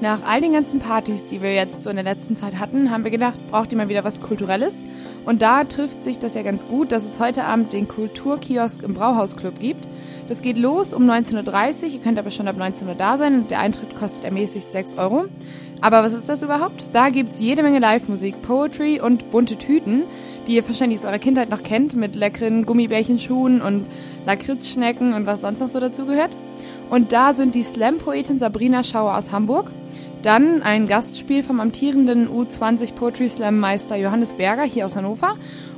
Nach all den ganzen Partys, die wir jetzt so in der letzten Zeit hatten, haben wir gedacht, braucht ihr mal wieder was Kulturelles? Und da trifft sich das ja ganz gut, dass es heute Abend den Kulturkiosk im Brauhausclub gibt. Das geht los um 19.30 Uhr, ihr könnt aber schon ab 19 Uhr da sein und der Eintritt kostet ermäßigt 6 Euro. Aber was ist das überhaupt? Da gibt's jede Menge Live-Musik, Poetry und bunte Tüten, die ihr wahrscheinlich aus eurer Kindheit noch kennt, mit leckeren Gummibärchenschuhen und Lakritzschnecken und was sonst noch so dazugehört. Und da sind die Slam-Poetin Sabrina Schauer aus Hamburg, dann ein Gastspiel vom amtierenden U20 Poetry Slam Meister Johannes Berger hier aus Hannover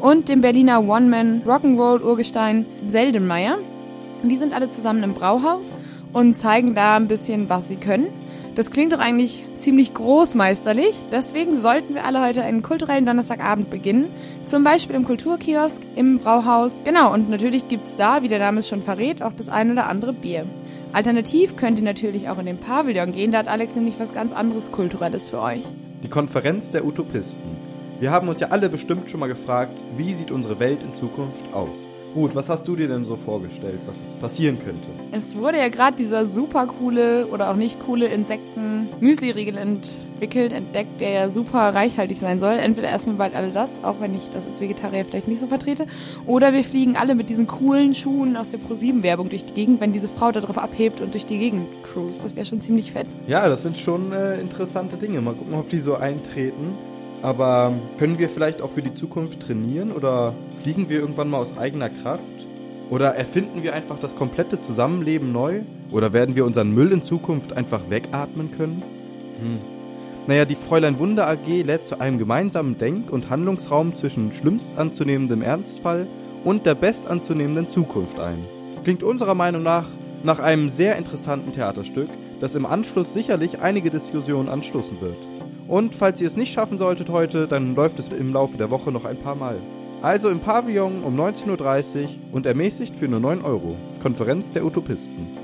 und dem Berliner One-Man Rock'n'Roll Urgestein Seldenmeier. Die sind alle zusammen im Brauhaus und zeigen da ein bisschen, was sie können. Das klingt doch eigentlich ziemlich großmeisterlich. Deswegen sollten wir alle heute einen kulturellen Donnerstagabend beginnen. Zum Beispiel im Kulturkiosk, im Brauhaus. Genau, und natürlich gibt's da, wie der Name es schon verrät, auch das ein oder andere Bier. Alternativ könnt ihr natürlich auch in den Pavillon gehen, da hat Alex nämlich was ganz anderes Kulturelles für euch. Die Konferenz der Utopisten. Wir haben uns ja alle bestimmt schon mal gefragt, wie sieht unsere Welt in Zukunft aus? Gut, was hast du dir denn so vorgestellt, was es passieren könnte? Es wurde ja gerade dieser super coole oder auch nicht coole Insekten-Müsli-Riegel entwickelt, entdeckt, der ja super reichhaltig sein soll. Entweder essen wir bald alle das, auch wenn ich das als Vegetarier vielleicht nicht so vertrete, oder wir fliegen alle mit diesen coolen Schuhen aus der ProSieben-Werbung durch die Gegend, wenn diese Frau da drauf abhebt und durch die Gegend cruise. Das wäre schon ziemlich fett. Ja, das sind schon äh, interessante Dinge. Mal gucken, ob die so eintreten. Aber können wir vielleicht auch für die Zukunft trainieren oder fliegen wir irgendwann mal aus eigener Kraft? Oder erfinden wir einfach das komplette Zusammenleben neu? Oder werden wir unseren Müll in Zukunft einfach wegatmen können? Hm. Naja, die Fräulein Wunder AG lädt zu einem gemeinsamen Denk- und Handlungsraum zwischen schlimmst anzunehmendem Ernstfall und der best anzunehmenden Zukunft ein. Klingt unserer Meinung nach nach einem sehr interessanten Theaterstück, das im Anschluss sicherlich einige Diskussionen anstoßen wird. Und falls ihr es nicht schaffen solltet heute, dann läuft es im Laufe der Woche noch ein paar Mal. Also im Pavillon um 19.30 Uhr und ermäßigt für nur 9 Euro. Konferenz der Utopisten.